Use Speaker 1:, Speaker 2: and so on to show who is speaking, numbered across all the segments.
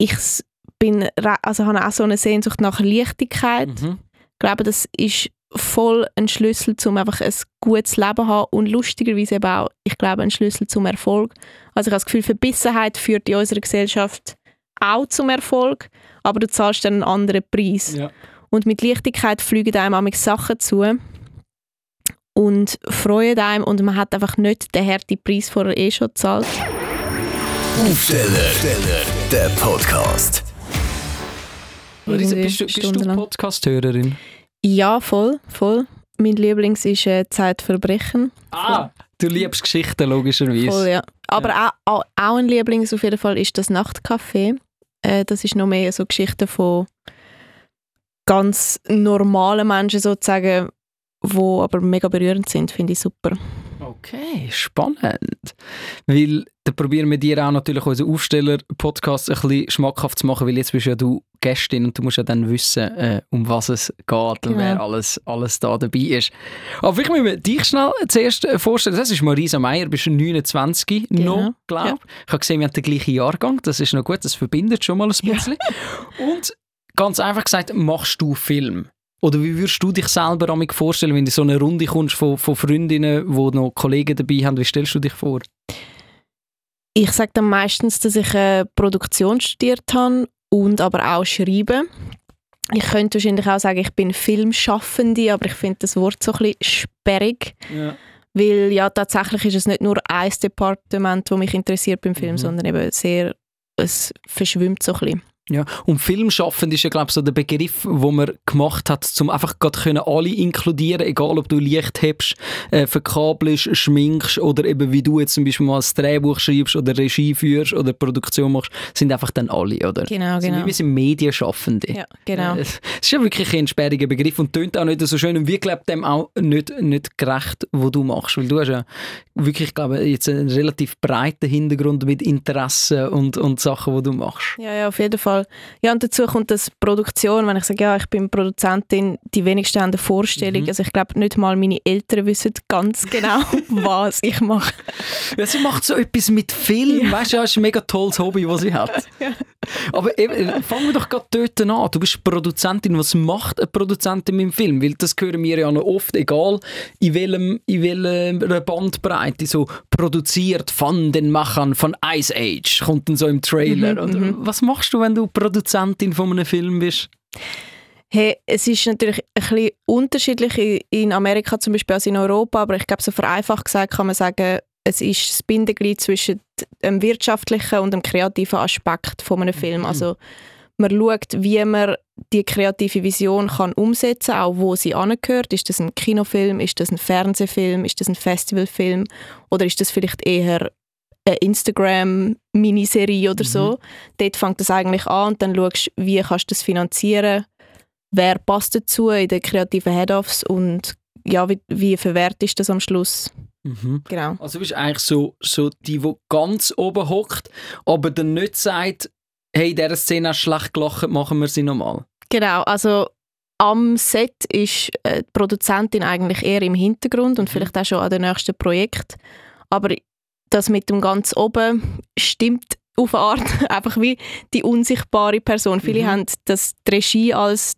Speaker 1: ich bin, also habe auch so eine Sehnsucht nach Leichtigkeit. Mhm. Ich glaube, das ist voll ein Schlüssel, um einfach ein gutes Leben zu haben und lustigerweise eben auch, ich glaube, ein Schlüssel zum Erfolg. Also ich habe das Gefühl, Verbissenheit führt in unserer Gesellschaft auch zum Erfolg, aber du zahlst dann einen anderen Preis. Ja. Und mit Leichtigkeit fliegen einem auch Sachen zu und freuen einem und man hat einfach nicht den harten Preis vorher eh schon gezahlt.
Speaker 2: Aufsteller, der Podcast.
Speaker 3: Marisa, bist du, bist du Podcast-Hörerin?
Speaker 1: Ja, voll, voll. Mein Lieblings ist äh, Zeitverbrechen.
Speaker 3: Ah, du liebst Geschichten, logischerweise.
Speaker 1: Voll, ja. Aber ja. Auch, auch ein Lieblings auf jeden Fall ist das Nachtcafé. Äh, das ist noch mehr so Geschichten von ganz normalen Menschen sozusagen, wo aber mega berührend sind, finde ich super.
Speaker 3: Okay, spannend. Weil dann probieren wir dir auch natürlich unseren Aufsteller-Podcast ein bisschen schmackhaft zu machen, weil jetzt bist ja du Gästin und du musst ja dann wissen, äh, um was es geht und genau. wer alles, alles da dabei ist. Aber ich muss dich schnell zuerst vorstellen. Das ist Marisa Meyer, bist 29 genau. noch, glaube ich. Ja. Ich habe gesehen, wir haben den gleichen Jahrgang. Das ist noch gut, das verbindet schon mal ein bisschen. Ja. Und ganz einfach gesagt, machst du Film? Oder wie würdest du dich selber damit vorstellen, wenn du so eine Runde kommst von, von Freundinnen, wo noch Kollegen dabei haben? Wie stellst du dich vor?
Speaker 1: Ich sage dann meistens, dass ich eine Produktion studiert habe und aber auch schreiben. Ich könnte wahrscheinlich auch sagen, ich bin Filmschaffende, aber ich finde das Wort so ein bisschen sperrig. Ja. Weil ja, tatsächlich ist es nicht nur ein Departement, das mich interessiert beim Film, mhm. sondern eben sehr, es verschwimmt so ein bisschen.
Speaker 3: Ja, und Filmschaffend ist ja, glaube ich, so der Begriff, wo man gemacht hat, um einfach gerade alle inkludieren, egal ob du Licht hast, äh, verkabelst, schminkst oder eben wie du jetzt zum Beispiel mal ein Drehbuch schreibst oder Regie führst oder Produktion machst, sind einfach dann alle, oder?
Speaker 1: Genau, genau.
Speaker 3: Sind wir sind Medienschaffende.
Speaker 1: Ja, genau.
Speaker 3: Es ist ja wirklich ein sperriger Begriff und tönt auch nicht so schön und wir glauben dem auch nicht, nicht gerecht, was du machst, weil du hast ja wirklich, glaube ich, jetzt einen relativ breiten Hintergrund mit Interessen und, und Sachen, die du machst.
Speaker 1: Ja, ja, auf jeden Fall Fall. Ja, und dazu kommt das Produktion, wenn ich sage, ja, ich bin Produzentin, die wenigsten haben eine Vorstellung. Mhm. Also ich glaube, nicht mal meine Eltern wissen ganz genau, was ich mache.
Speaker 3: Ja, sie macht so etwas mit Film, ja. weißt du, das ist ein mega tolles Hobby, was sie hat. ja. Aber eben, fangen wir doch gerade dort an. Du bist Produzentin. Was macht eine Produzentin mit dem Film? Weil das hören wir ja noch oft, egal in, welchem, in welcher Bandbreite, so produziert von den Machern von Ice Age, kommt dann so im Trailer. Mhm, mhm. was machst du, wenn du Produzentin von einem Film bist?
Speaker 1: Hey, es ist natürlich ein bisschen unterschiedlich in Amerika zum Beispiel als in Europa, aber ich glaube, so vereinfacht gesagt kann man sagen, es ist das Bindeglied zwischen dem wirtschaftlichen und dem kreativen Aspekt von einem Film. Mhm. Also man schaut, wie man die kreative Vision kann umsetzen kann, auch wo sie angehört. Ist das ein Kinofilm, ist das ein Fernsehfilm, ist das ein Festivalfilm oder ist das vielleicht eher eine Instagram-Miniserie oder so. Mhm. Dort fängt das eigentlich an und dann schaust du, wie kannst du das finanzieren, wer passt dazu in den kreativen Head-Offs und ja, wie, wie verwertest du das am Schluss?
Speaker 3: Mhm. Genau. Also du bist eigentlich so, so die, die ganz oben hockt, aber dann nicht sagt, hey, dieser Szene hast schlecht gelacht, machen wir sie nochmal.
Speaker 1: Genau, also am Set ist äh, die Produzentin eigentlich eher im Hintergrund und mhm. vielleicht auch schon an dem nächsten Projekt. Aber das mit dem ganz oben stimmt auf eine Art einfach wie die unsichtbare Person. Viele mhm. haben das die Regie als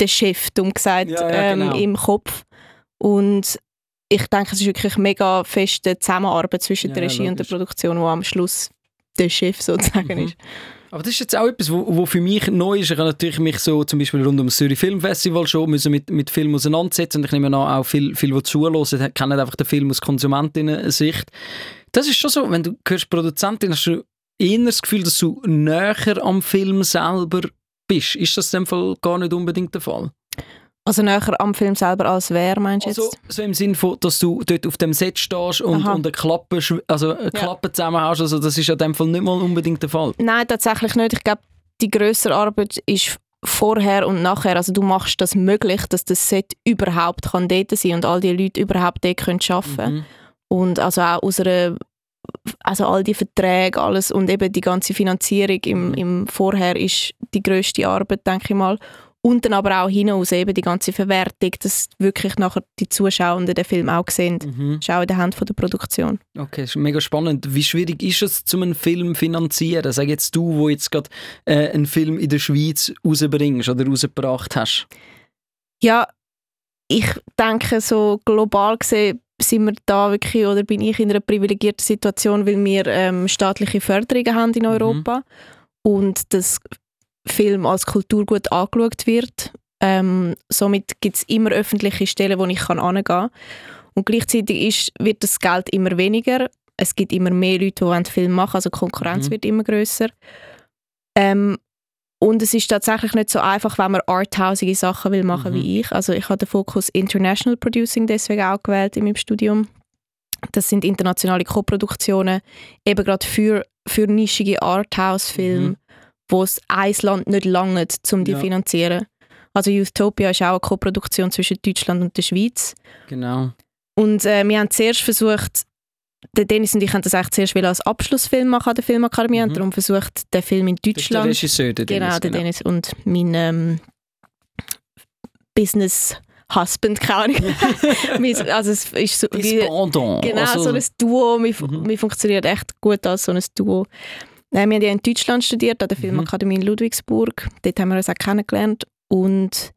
Speaker 1: den Chef, dumm gesagt, ja, ja, ähm, genau. im Kopf. Und ich denke, es ist wirklich eine mega feste Zusammenarbeit zwischen ja, der Regie und der Produktion, wo am Schluss der Chef sozusagen mhm. ist.
Speaker 3: Aber das ist jetzt auch etwas, wo, wo für mich neu ist. Ich habe natürlich mich so zum Beispiel rund um das Zürich Filmfestival schon müssen mit, mit Film auseinandersetzen und ich nehme an, auch viel, viel die zuhören, kennen einfach den Film aus Konsumentinnen-Sicht. Das ist schon so, wenn du hörst Produzentin, hast du eher das Gefühl, dass du näher am Film selber bist. Ist das in dem Fall gar nicht unbedingt der Fall?
Speaker 1: Also näher am Film selber als wer, meinst du
Speaker 3: also,
Speaker 1: jetzt?
Speaker 3: So im Sinne von, dass du dort auf dem Set stehst und, und eine Klappe, also eine Klappe ja. zusammen hast, also das ist in dem Fall nicht mal unbedingt der Fall.
Speaker 1: Nein, tatsächlich nicht. Ich glaube, die größere Arbeit ist vorher und nachher. Also du machst das möglich, dass das Set überhaupt kann dort sein und all die Leute überhaupt dort können arbeiten können. Mhm. Und also auch aus einer also all die Verträge, alles und eben die ganze Finanzierung im, mhm. im Vorher ist die größte Arbeit, denke ich mal. Und dann aber auch hinaus eben die ganze Verwertung, dass wirklich nachher die Zuschauenden den Film auch sehen.
Speaker 3: Mhm.
Speaker 1: Das ist auch in der Hand von der Produktion.
Speaker 3: Okay, das ist mega spannend. Wie schwierig ist es, zum einen Film zu finanzieren? Sag jetzt du, wo jetzt gerade äh, einen Film in der Schweiz rausbringst oder rausgebracht hast.
Speaker 1: Ja, ich denke, so global gesehen sind wir da wirklich, oder bin ich in einer privilegierten Situation, weil wir ähm, staatliche Förderungen haben in Europa und das Film als Kulturgut angeschaut wird. Ähm, somit gibt es immer öffentliche Stellen, wo ich kann hingehen kann. Und gleichzeitig ist, wird das Geld immer weniger. Es gibt immer mehr Leute, die Film machen also die Konkurrenz
Speaker 3: Mhm.
Speaker 1: wird immer grösser. Ähm, und es ist tatsächlich nicht so einfach, wenn man arthausige Sachen will machen
Speaker 3: Mhm.
Speaker 1: wie ich. Also ich habe den Fokus International Producing deswegen auch gewählt in meinem Studium. Das sind internationale Koproduktionen, eben gerade für, für nischige Arthouse-Filme,
Speaker 3: Mhm.
Speaker 1: Wo es ein Land nicht langt, um die
Speaker 3: Ja.
Speaker 1: zu finanzieren. Also Youthopia ist auch eine Koproduktion zwischen Deutschland und der Schweiz.
Speaker 3: Genau.
Speaker 1: Und äh, wir haben zuerst versucht, der Dennis und ich haben das eigentlich zuerst als Abschlussfilm machen an der Filmakademie,
Speaker 3: Mhm.
Speaker 1: haben darum versucht, den Film in
Speaker 3: Das ist der
Speaker 1: Deutschland
Speaker 3: Regisseur, der
Speaker 1: Genau,
Speaker 3: Dennis,
Speaker 1: der Dennis und mein ähm, Business Husband, keine Ahnung. Also es ist so, wie,
Speaker 3: Pendant.
Speaker 1: genau
Speaker 3: also,
Speaker 1: so ein Duo. Wir,
Speaker 3: Mhm.
Speaker 1: wir funktionieren echt gut als so ein Duo. Äh, wir haben ja in Deutschland studiert, an der
Speaker 3: Mhm.
Speaker 1: Filmakademie in Ludwigsburg. Dort haben wir uns auch kennengelernt. Und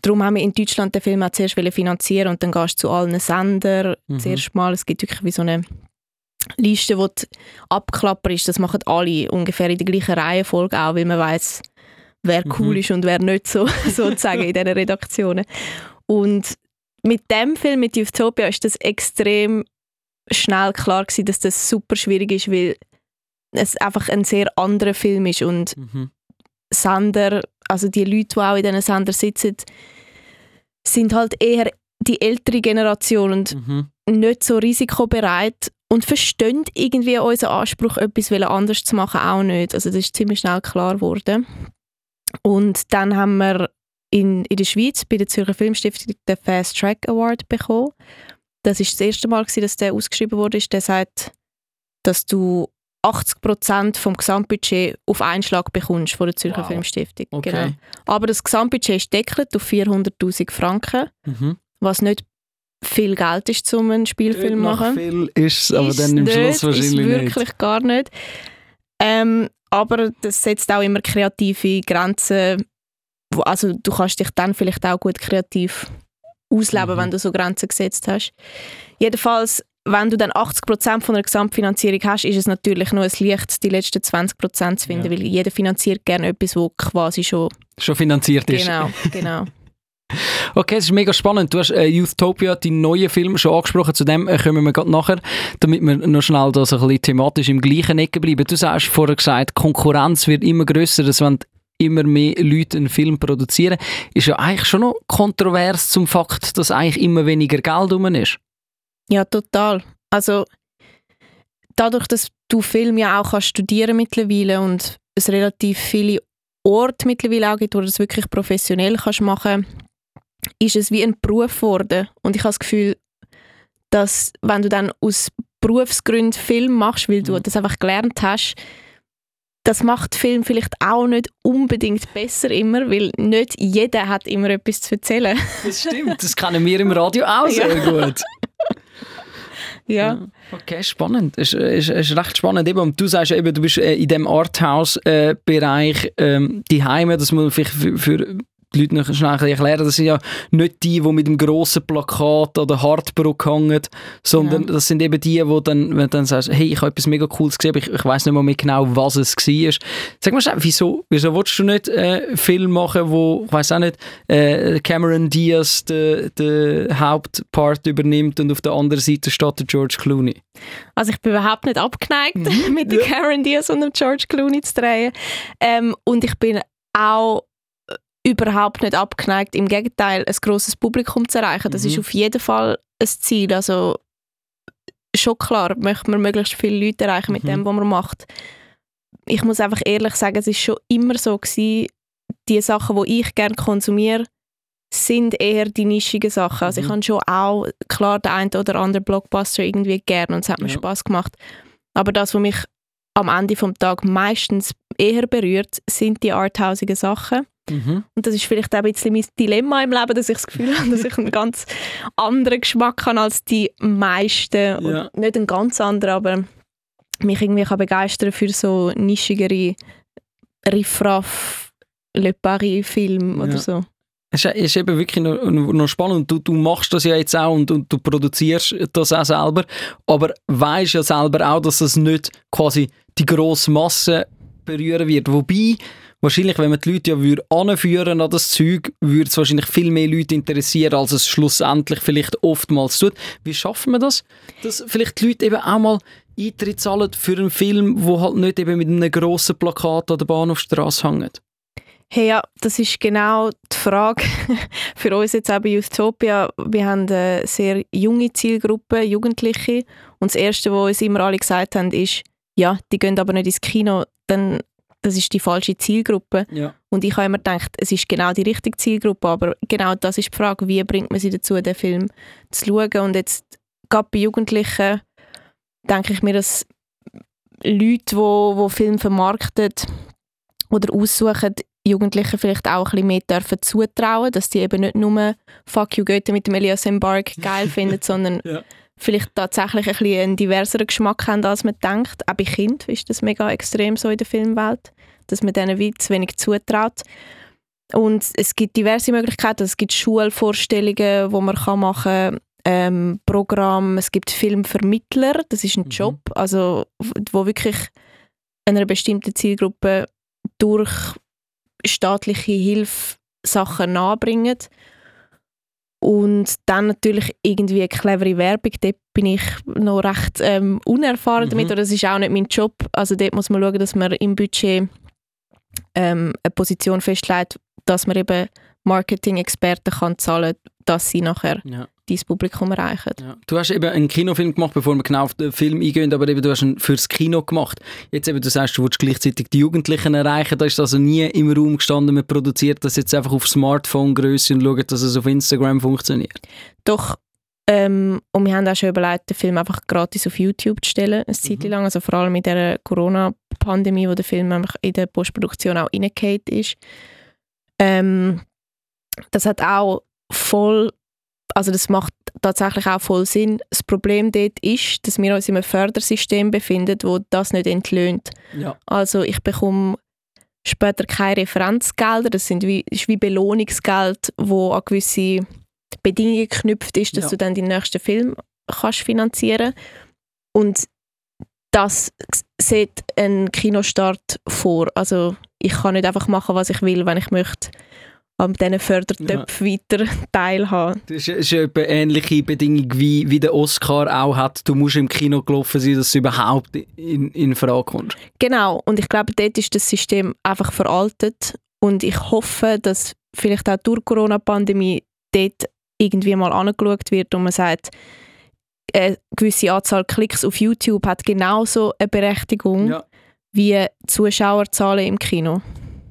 Speaker 1: darum haben wir in Deutschland den Film auch zuerst finanzieren und dann gehst du zu allen Sendern
Speaker 3: Mhm.
Speaker 1: zuerst mal. Es gibt wirklich wie so eine Liste, wo du abklapperst. Das machen alle ungefähr in der gleichen Reihenfolge auch, weil man weiß, wer
Speaker 3: Mhm.
Speaker 1: cool ist und wer nicht so, sozusagen in diesen Redaktionen. Und mit dem Film, mit Utopia, ist das extrem schnell klar gewesen, dass das super schwierig ist, weil es einfach ein sehr anderer Film ist und
Speaker 3: Mhm.
Speaker 1: Sender, also die Leute, die auch in diesen Sendern sitzen, sind halt eher die ältere Generation und
Speaker 3: Mhm.
Speaker 1: nicht so risikobereit und verstehen irgendwie unseren Anspruch, etwas anderes zu machen, auch nicht. Also das ist ziemlich schnell klar geworden. Und dann haben wir in, in der Schweiz bei der Zürcher Filmstiftung den Fast Track Award bekommen. Das ist das erste Mal, dass der ausgeschrieben wurde. Der sagt, dass du 80% vom Gesamtbudget auf einen Schlag bekommst von der Zürcher
Speaker 3: Wow.
Speaker 1: Filmstiftung.
Speaker 3: Okay.
Speaker 1: Genau. Aber das Gesamtbudget ist deckelt auf 400'000 Franken,
Speaker 3: Mhm.
Speaker 1: was nicht viel Geld ist, um einen Spielfilm zu machen.
Speaker 3: viel ist es, aber
Speaker 1: Ist
Speaker 3: dann im
Speaker 1: nicht,
Speaker 3: Schluss wahrscheinlich
Speaker 1: ist wirklich
Speaker 3: nicht.
Speaker 1: gar nicht. Ähm, aber das setzt auch immer kreative Grenzen. Also du kannst dich dann vielleicht auch gut kreativ ausleben,
Speaker 3: Mhm.
Speaker 1: wenn du so Grenzen gesetzt hast. Jedenfalls, wenn du dann 80% von der Gesamtfinanzierung hast, ist es natürlich nur ein Licht, die letzten 20% zu finden,
Speaker 3: Ja.
Speaker 1: weil jeder finanziert gerne etwas, wo quasi schon...
Speaker 3: Schon finanziert ist.
Speaker 1: Genau, genau.
Speaker 3: Okay, es ist mega spannend. Du hast äh, Youtopia, die neuen Film, schon angesprochen. Zu dem äh, kommen wir gerade nachher, damit wir noch schnell da so ein bisschen thematisch im gleichen Ecke bleiben. Du hast vorher gesagt, Konkurrenz wird immer grösser, dass wenn immer mehr Leute einen Film produzieren, ist ja eigentlich schon noch kontrovers zum Fakt, dass eigentlich immer weniger Geld rum ist.
Speaker 1: Ja, total. Also dadurch, dass du Film ja auch kannst studieren mittlerweile und es relativ viele Orte mittlerweile auch gibt, wo du das wirklich professionell kannst machen, ist es wie ein Beruf geworden. Und ich habe das Gefühl, dass wenn du dann aus Berufsgründen Film machst, weil du
Speaker 3: Mhm.
Speaker 1: das einfach gelernt hast, das macht Film vielleicht auch nicht unbedingt besser immer, weil nicht jeder hat immer etwas zu erzählen.
Speaker 3: Das stimmt, das kennen wir im Radio auch sehr gut.
Speaker 1: Ja.
Speaker 3: Okay, spannend. Es ist, ist, ist recht spannend. Eben, und du sagst ja eben, du bist äh, in dem Arthouse-Bereich ähm, die Heime, das muss man vielleicht für, für die Leute noch schnell erklären. Das sind ja nicht die, die mit dem grossen Plakat an der Hartbrücke hängen, sondern
Speaker 1: Ja.
Speaker 3: das sind eben die, die dann, wenn du dann sagst, hey, ich habe etwas mega Cooles gesehen, aber ich, ich weiß nicht mal mehr genau, was es war. Sag mal schnell, wieso, wieso willst du nicht äh, Film machen, wo, ich weiß auch nicht, äh, Cameron Diaz den, den Hauptpart übernimmt und auf der anderen Seite steht der George Clooney?
Speaker 1: Also ich bin überhaupt nicht abgeneigt,
Speaker 3: Mhm.
Speaker 1: mit der Karen Diaz und dem George Clooney zu drehen. Ähm, und ich bin auch überhaupt nicht abgeneigt, im Gegenteil, ein grosses Publikum zu erreichen. Das
Speaker 3: Mhm.
Speaker 1: ist auf jeden Fall ein Ziel. Also schon klar, möchte man möglichst viele Leute erreichen mit
Speaker 3: Mhm.
Speaker 1: dem, was man macht. Ich muss einfach ehrlich sagen, es ist schon immer so gewesen, die Sachen, die ich gerne konsumiere, sind eher die nischigen Sachen. Also ich
Speaker 3: Mhm.
Speaker 1: habe schon auch klar den einen oder anderen Blockbuster irgendwie gern und es hat mir
Speaker 3: Ja.
Speaker 1: Spaß gemacht. Aber das, was mich am Ende vom Tag meistens eher berührt, sind die arthausigen Sachen.
Speaker 3: Mhm.
Speaker 1: Und das ist vielleicht auch ein bisschen mein Dilemma im Leben, dass ich das Gefühl habe, dass ich einen ganz anderen Geschmack habe als die meisten.
Speaker 3: Ja.
Speaker 1: Nicht einen ganz anderen, aber mich irgendwie kann begeistern für so nischigere Riffraff Le Paris-Film
Speaker 3: Ja.
Speaker 1: oder so.
Speaker 3: Es ist, ist eben wirklich noch, noch spannend. Du, du machst das ja jetzt auch und, und du produzierst das auch selber, aber weißt ja selber auch, dass das nicht quasi die grosse Masse berühren wird. Wobei, wahrscheinlich, wenn man die Leute ja anführen an das Zeug, würde es wahrscheinlich viel mehr Leute interessieren, als es schlussendlich vielleicht oftmals tut. Wie schaffen wir das? Dass vielleicht die Leute eben auch mal Eintritt zahlen für einen Film, wo halt nicht eben mit einem grossen Plakat an der Bahnhofstrasse hängt.
Speaker 1: Hey, ja, das ist genau die Frage für uns jetzt auch bei Youthopia. Wir haben eine sehr junge Zielgruppe, Jugendliche. Und das Erste, was uns immer alle gesagt haben, ist, ja, die gehen aber nicht ins Kino, dann das ist die falsche Zielgruppe.
Speaker 3: Ja.
Speaker 1: Und ich habe immer gedacht, es ist genau die richtige Zielgruppe, aber genau das ist die Frage, wie bringt man sie dazu, den Film zu schauen. Und jetzt, gerade bei Jugendlichen, denke ich mir, dass Leute, die wo, wo Film vermarkten oder aussuchen, Jugendlichen vielleicht auch ein bisschen mehr dürfen zutrauen, dass die eben nicht nur «Fuck you Goethe» mit dem Elias Mbark geil finden, sondern
Speaker 3: Ja.
Speaker 1: Vielleicht tatsächlich ein bisschen einen diverseren Geschmack haben, als man denkt. Auch bei Kindern ist das mega extrem so in der Filmwelt, dass man denen wie zu wenig zutraut. Und es gibt diverse Möglichkeiten. Es gibt Schulvorstellungen, wo man kann machen kann, ähm, Programm. Es gibt Filmvermittler, das ist ein
Speaker 3: Mhm.
Speaker 1: Job, also wo wirklich einer bestimmten Zielgruppe durch staatliche Hilfe Sachen nahebringen. Und dann natürlich irgendwie eine clevere Werbung. Dort bin ich noch recht ähm, unerfahren
Speaker 3: Mhm.
Speaker 1: damit. Oder das ist auch nicht mein Job. Also dort muss man schauen, dass man im Budget ähm, eine Position festlegt, dass man eben Marketing-Experten kann zahlen dass sie nachher
Speaker 3: Ja.
Speaker 1: Dieses Publikum erreichen.
Speaker 3: Ja. Du hast eben einen Kinofilm gemacht, bevor wir genau auf den Film eingehen, aber eben du hast ihn fürs Kino gemacht. Jetzt eben, du sagst, du willst gleichzeitig die Jugendlichen erreichen, da ist also nie im Raum gestanden, man produziert das jetzt einfach auf Smartphone-Größe und schaut, dass es auf Instagram funktioniert.
Speaker 1: Doch, ähm, und wir haben auch schon überlegt, den Film einfach gratis auf YouTube zu stellen, eine Zeit
Speaker 3: Mhm.
Speaker 1: lang, also vor allem in der Corona-Pandemie, wo der Film einfach in der Postproduktion auch reingefallen ist. Ähm, das hat auch voll, also das macht tatsächlich auch voll Sinn. Das Problem dort ist, dass wir uns in einem Fördersystem befinden, wo das nicht entlöhnt.
Speaker 3: Ja.
Speaker 1: Also ich bekomme später keine Referenzgelder, das sind wie, ist wie Belohnungsgeld, wo an gewisse Bedingungen geknüpft ist, dass
Speaker 3: Ja.
Speaker 1: du dann den nächsten Film kannst finanzieren und das sieht ein Kinostart vor. Also ich kann nicht einfach machen, was ich will, wenn ich möchte an diesen Fördertöpfen weiter teilhaben.
Speaker 3: Das ist, ja etwa ähnliche Bedingung, wie, wie der Oscar auch hat. Du musst im Kino gelaufen sein, dass du überhaupt in, in Frage kommst.
Speaker 1: Genau, und ich glaube, dort ist das System einfach veraltet und ich hoffe, dass vielleicht auch durch die Corona-Pandemie dort irgendwie mal angeschaut wird und man sagt, eine gewisse Anzahl Klicks auf YouTube hat genauso eine Berechtigung
Speaker 3: Ja.
Speaker 1: wie Zuschauerzahlen im Kino.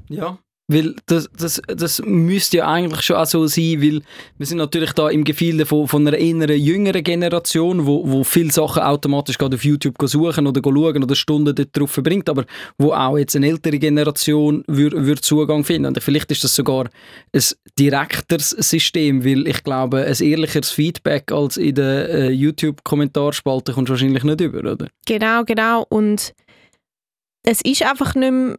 Speaker 3: Ja. Weil das, das, das müsste ja eigentlich schon auch so sein, weil wir sind natürlich da im Gefilde von, von einer inneren jüngeren Generation, wo, wo viele Sachen automatisch gerade auf YouTube suchen oder schauen oder Stunden dort drauf verbringt, aber wo auch jetzt eine ältere Generation würd, würd Zugang finden. Und vielleicht ist das sogar ein direkteres System, weil ich glaube, ein ehrlicheres Feedback als in der äh, YouTube-Kommentarspalte kommt wahrscheinlich nicht über, oder?
Speaker 1: Genau, genau. Und es ist einfach nicht mehr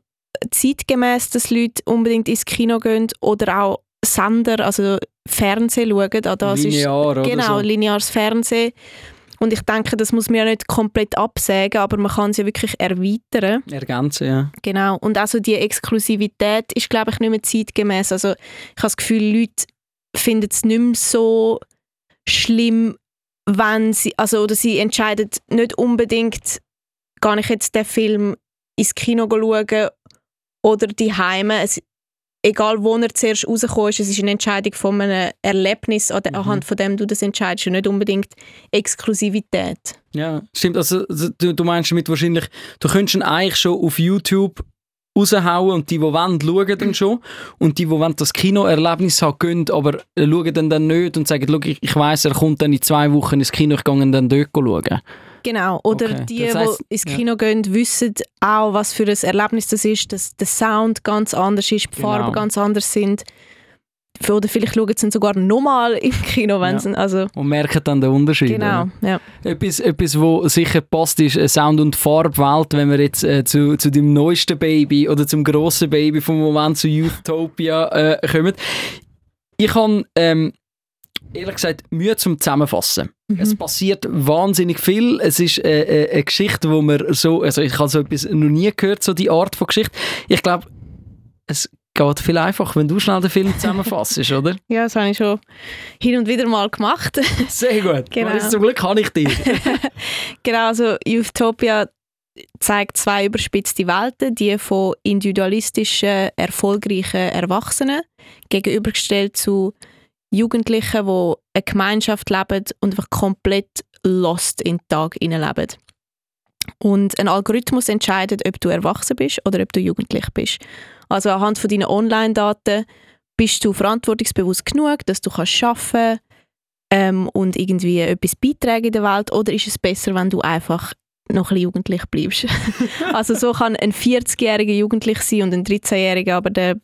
Speaker 1: zeitgemäß, dass Leute unbedingt ins Kino gehen oder auch Sender, also Fernsehen schauen. An das ist
Speaker 3: Linear oder
Speaker 1: Genau,
Speaker 3: so.
Speaker 1: lineares Fernsehen. Und ich denke, das muss man ja nicht komplett absägen, aber man kann es ja wirklich erweitern.
Speaker 3: Ergänzen, ja.
Speaker 1: Genau. Und also die Exklusivität ist, glaube ich, nicht mehr zeitgemäß. Also ich habe das Gefühl, Leute finden es nicht mehr so schlimm, wenn sie, also oder sie entscheiden nicht unbedingt, kann ich jetzt den Film ins Kino schauen oder die Heime. Egal wo er zuerst rausgekommen ist, es ist eine Entscheidung von einem Erlebnis,
Speaker 3: Mhm.
Speaker 1: anhand von dem du das entscheidest und nicht unbedingt Exklusivität.
Speaker 3: Ja, stimmt. Also, also, du, du meinst damit wahrscheinlich, du könntest ihn eigentlich schon auf YouTube raushauen und die, die wollen, schauen dann schon. Und die, die wollen das Kinoerlebnis haben, gehen, aber schauen dann, dann nicht und sagen, «Schau, ich, ich weiss, er kommt dann in zwei Wochen ins Kino, ich gehe dann dort schauen.
Speaker 1: Genau, oder
Speaker 3: Okay,
Speaker 1: die,
Speaker 3: das heisst-
Speaker 1: die ins
Speaker 3: ja.
Speaker 1: Kino gehen, wissen auch, was für ein Erlebnis das ist, dass der Sound ganz anders ist, die
Speaker 3: Genau.
Speaker 1: Farben ganz anders sind. Oder vielleicht schauen sie sogar nochmal im Kino, wenn
Speaker 3: Ja.
Speaker 1: sie, also
Speaker 3: Und merken dann den Unterschied.
Speaker 1: genau,
Speaker 3: oder?
Speaker 1: ja.
Speaker 3: Etwas, etwas, wo sicher passt, ist äh, Sound- und Farbwelt, wenn wir jetzt äh, zu, zu dem neuesten Baby oder zum grossen Baby vom Moment zu Youthopia äh, kommen. Ich habe ähm, ehrlich gesagt Mühe zum Zusammenfassen. Es passiert wahnsinnig viel. Es ist äh, äh, eine Geschichte, wo man so, also ich habe so etwas noch nie gehört, so die Art von Geschichte. Ich glaube, es geht viel einfacher, wenn du schnell den Film zusammenfassst, oder?
Speaker 1: ja, das habe ich schon hin und wieder mal gemacht.
Speaker 3: Sehr gut.
Speaker 1: Genau.
Speaker 3: Zum Glück kann ich dich.
Speaker 1: genau, also Youthopia zeigt zwei überspitzte Welten, die von individualistischen, erfolgreichen Erwachsenen gegenübergestellt zu Jugendlichen, die eine Gemeinschaft leben und einfach komplett lost in den Tag leben. Und ein Algorithmus entscheidet, ob du erwachsen bist oder ob du jugendlich bist. Also anhand von deinen Online-Daten bist du verantwortungsbewusst genug, dass du kannst arbeiten ähm, und irgendwie etwas beitragen in der Welt oder ist es besser, wenn du einfach noch ein bisschen jugendlich bleibst? also so kann ein 40-jähriger jugendlich sein und ein 13-jähriger aber der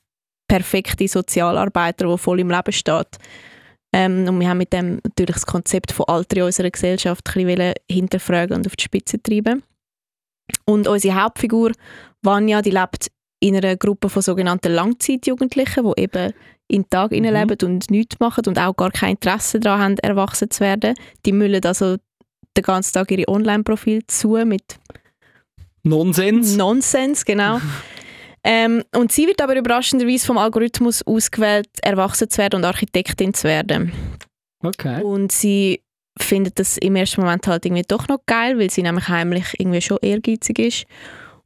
Speaker 1: perfekte Sozialarbeiter, der voll im Leben steht. Ähm, und wir haben mit dem natürlich das Konzept von Alter in unserer Gesellschaft ein bisschen hinterfragen und auf die Spitze treiben. Und unsere Hauptfigur, Vanya, die lebt in einer Gruppe von sogenannten Langzeitjugendlichen, die eben in den Tag
Speaker 3: Mhm.
Speaker 1: leben und nichts machen und auch gar kein Interesse daran haben, erwachsen zu werden. Die müllen also den ganzen Tag ihre Online-Profile zu mit
Speaker 3: Nonsens.
Speaker 1: Nonsens, genau. ähm, und sie wird aber überraschenderweise vom Algorithmus ausgewählt, erwachsen zu werden und Architektin zu werden.
Speaker 3: Okay.
Speaker 1: Und sie findet das im ersten Moment halt irgendwie doch noch geil, weil sie nämlich heimlich irgendwie schon ehrgeizig ist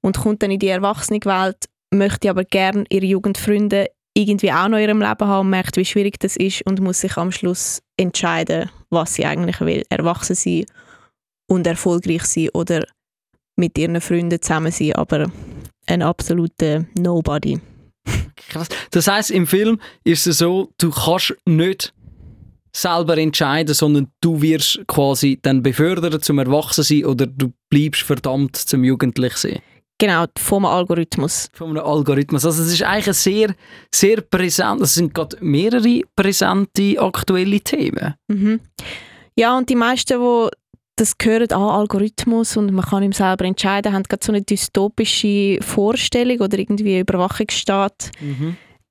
Speaker 1: und kommt dann in die Erwachsenenwelt, möchte aber gerne ihre Jugendfreunde irgendwie auch noch in ihrem Leben haben, merkt, wie schwierig das ist und muss sich am Schluss entscheiden, was sie eigentlich will. Erwachsen sein und erfolgreich sein oder mit ihren Freunden zusammen sein, aber ein absoluter Nobody.
Speaker 3: Krass. Das heißt, im Film ist es so, du kannst nicht selber entscheiden, sondern du wirst quasi dann befördert zum Erwachsensein oder du bleibst verdammt zum Jugendlichsein.
Speaker 1: Genau, vom Algorithmus.
Speaker 3: Einem Algorithmus. Also es ist eigentlich sehr, sehr präsent, es sind gerade mehrere präsente aktuelle Themen.
Speaker 1: Mhm. Ja, und die meisten, die das hören, ah, Algorithmus und man kann ihm selber entscheiden, haben gerade so eine dystopische Vorstellung oder irgendwie Überwachungsstaat.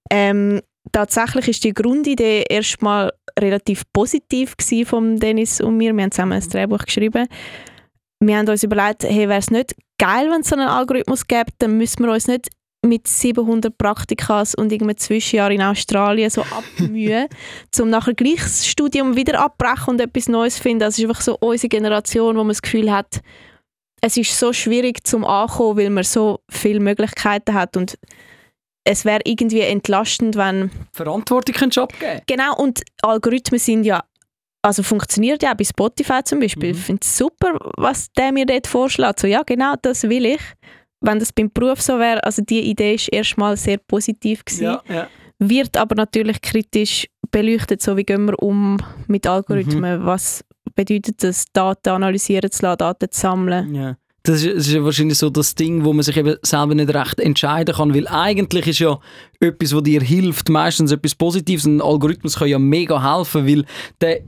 Speaker 1: Ähm, tatsächlich ist die Grundidee erstmal relativ positiv von Dennis und mir. Wir haben zusammen ein Drehbuch geschrieben. Wir haben uns überlegt, hey, wäre es nicht geil, wenn es so einen Algorithmus gäbe, dann müssen wir uns nicht mit 700 Praktikas und irgendeinem Zwischenjahr in Australien so abmühen, um nachher gleich das Studium wieder abbrechen und etwas Neues zu finden. Das ist einfach so unsere Generation, wo man das Gefühl hat, es ist so schwierig zum Ankommen, weil man so viele Möglichkeiten hat und es wäre irgendwie entlastend, wenn
Speaker 3: Verantwortung kannst du abgeben.
Speaker 1: Genau, und Algorithmen sind ja, also funktioniert ja auch bei Spotify zum Beispiel.
Speaker 3: Mhm.
Speaker 1: Ich finde es super, was der mir dort vorschlägt. So, ja, genau, das will ich. Wenn das beim Beruf so wäre, also die Idee ist erstmal sehr positiv gewesen,
Speaker 3: Ja, ja.
Speaker 1: wird aber natürlich kritisch beleuchtet, so wie gehen wir um mit Algorithmen, was bedeutet das, Daten analysieren zu lassen, Daten zu sammeln.
Speaker 3: Ja. Das ist, das ist wahrscheinlich so das Ding, wo man sich eben selber nicht recht entscheiden kann, weil eigentlich ist ja etwas, was dir hilft, meistens etwas Positives. Ein Algorithmus kann ja mega helfen, weil der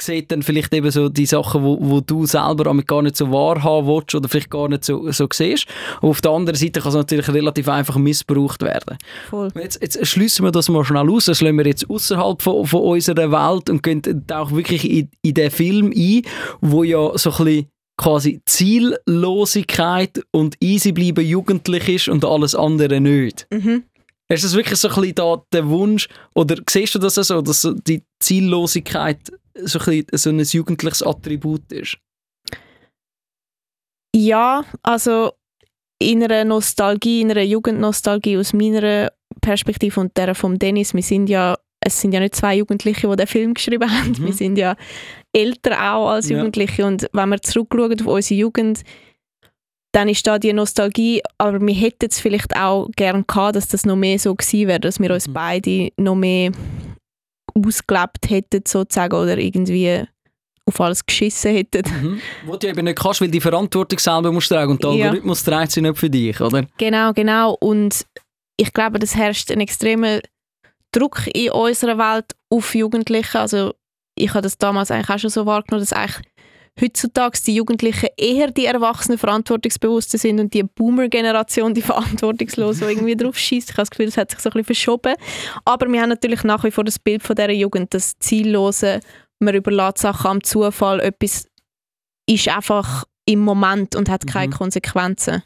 Speaker 3: sieht dann vielleicht eben so die Sachen, wo, wo du selber gar nicht so wahrhaben willst oder vielleicht gar nicht so, so siehst. Und auf der anderen Seite kann es natürlich relativ einfach missbraucht werden.
Speaker 1: Voll.
Speaker 3: Jetzt, jetzt schließen wir das mal schnell aus. Das lassen wir jetzt außerhalb von, von unserer Welt und gehen auch wirklich in, in den Film ein, wo ja so ein bisschen quasi Ziellosigkeit und easy bleiben jugendlich ist und alles andere nicht.
Speaker 1: Mhm.
Speaker 3: Ist das wirklich so ein bisschen da der Wunsch, oder siehst du das so, dass so die Ziellosigkeit so ein, so ein jugendliches Attribut ist?
Speaker 1: Ja, also in einer Nostalgie, in einer Jugendnostalgie aus meiner Perspektive und der von Dennis, wir sind ja, es sind ja nicht zwei Jugendliche, die den Film geschrieben haben,
Speaker 3: Mhm.
Speaker 1: wir sind ja älter auch als
Speaker 3: Ja.
Speaker 1: Jugendliche und wenn wir zurückschauen auf unsere Jugend, dann ist da die Nostalgie, aber wir hätten es vielleicht auch gern gehabt, dass das noch mehr so gewesen wäre, dass wir uns
Speaker 3: Mhm.
Speaker 1: beide noch mehr ausgelebt hätten sozusagen oder irgendwie auf alles geschissen hätten.
Speaker 3: Mhm. Wo du eben nicht kannst, weil die Verantwortung selber musst tragen und der
Speaker 1: Ja.
Speaker 3: Algorithmus trägt sie nicht für dich, oder?
Speaker 1: Genau, genau. Und ich glaube, das herrscht ein extremer Druck in unserer Welt auf Jugendliche. Also ich habe das damals eigentlich auch schon so wahrgenommen, dass eigentlich heutzutage die Jugendlichen eher die Erwachsenen Verantwortungsbewussten sind und die Boomer-Generation die verantwortungslos die irgendwie drauf schießt. Ich habe das Gefühl, das hat sich so ein bisschen verschoben. Aber wir haben natürlich nach wie vor das Bild von dieser Jugend, das Ziellose, man überlässt Sachen am Zufall, etwas ist einfach im Moment und hat keine
Speaker 3: Mhm.
Speaker 1: Konsequenzen.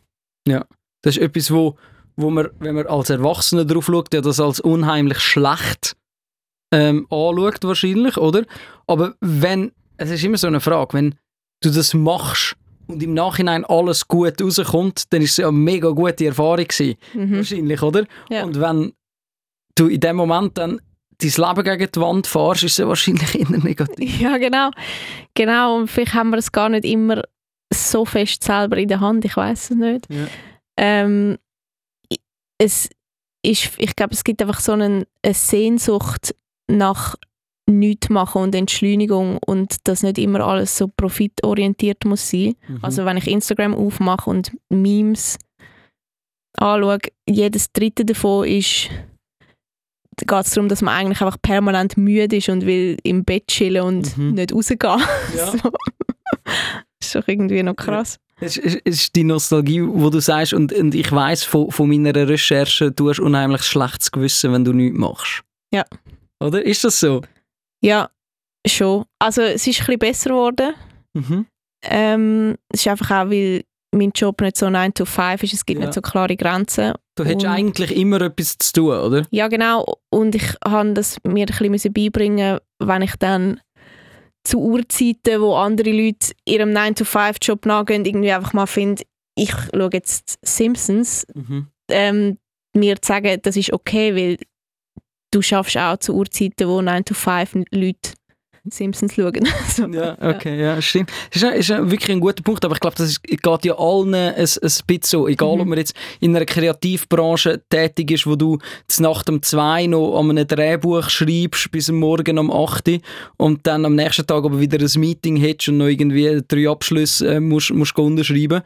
Speaker 3: Das ist etwas, wo, wo man, wenn man als Erwachsener drauf schaut, ja das als unheimlich schlecht ähm, anschaut wahrscheinlich, oder? Aber wenn, es ist immer so eine Frage, wenn du das machst und im Nachhinein alles gut rauskommt, dann ist es ja eine mega gute Erfahrung gewesen,
Speaker 1: Mhm.
Speaker 3: wahrscheinlich, oder?
Speaker 1: Ja.
Speaker 3: Und wenn du in dem Moment dann dein Leben gegen die Wand fährst, ist es wahrscheinlich eher negativ.
Speaker 1: Ja, genau. Genau, und vielleicht haben wir es gar nicht immer so fest selber in der Hand, ich weiß es nicht.
Speaker 3: Ja.
Speaker 1: Ähm, es ist, ich glaube, es gibt einfach so einen, eine Sehnsucht nach nichts machen und Entschleunigung und dass nicht immer alles so profitorientiert muss sein.
Speaker 3: Mhm.
Speaker 1: Also wenn ich Instagram aufmache und Memes anschaue, jedes dritte davon ist geht es darum, dass man eigentlich einfach permanent müde ist und will im Bett chillen und
Speaker 3: Mhm.
Speaker 1: nicht rausgehen.
Speaker 3: Ja.
Speaker 1: so. ist doch irgendwie noch krass.
Speaker 3: Es ist, ist die Nostalgie, wo du sagst, und, und ich weiß von, von meiner Recherche, du hast unheimlich schlechtes Gewissen, wenn du nichts machst.
Speaker 1: Ja.
Speaker 3: Oder? Ist das so?
Speaker 1: Ja, schon. Also es ist ein bisschen besser geworden.
Speaker 3: Mhm.
Speaker 1: Ähm, es ist einfach auch, weil mein Job nicht so 9 to 5 ist. Es gibt
Speaker 3: Ja.
Speaker 1: nicht so klare Grenzen.
Speaker 3: Du hättest
Speaker 1: Und-
Speaker 3: eigentlich immer etwas zu tun, oder?
Speaker 1: Ja, genau. Und ich habe das mir ein bisschen müssen beibringen, wenn ich dann zu Uhrzeiten, wo andere Leute ihrem 9-to-5-Job nachgehen, irgendwie einfach mal finde, ich schaue jetzt Simpsons,
Speaker 3: Mhm.
Speaker 1: ähm, mir zu sagen, das ist okay, weil du schaffst auch zu Uhrzeiten, wo 9-to-5 Leute Simpsons schauen. so.
Speaker 3: Ja, okay, ja, stimmt. Das ist, ist wirklich ein guter Punkt, aber ich glaube, das ist, geht ja allen ein, ein bisschen so. Egal,
Speaker 1: Mhm.
Speaker 3: ob man jetzt in einer Kreativbranche tätig ist, wo du z Nacht um zwei noch an einem Drehbuch schreibst, bis am Morgen um 8 Uhr und dann am nächsten Tag aber wieder ein Meeting hättest und noch irgendwie drei Abschlüsse äh, musst, musst unterschreiben.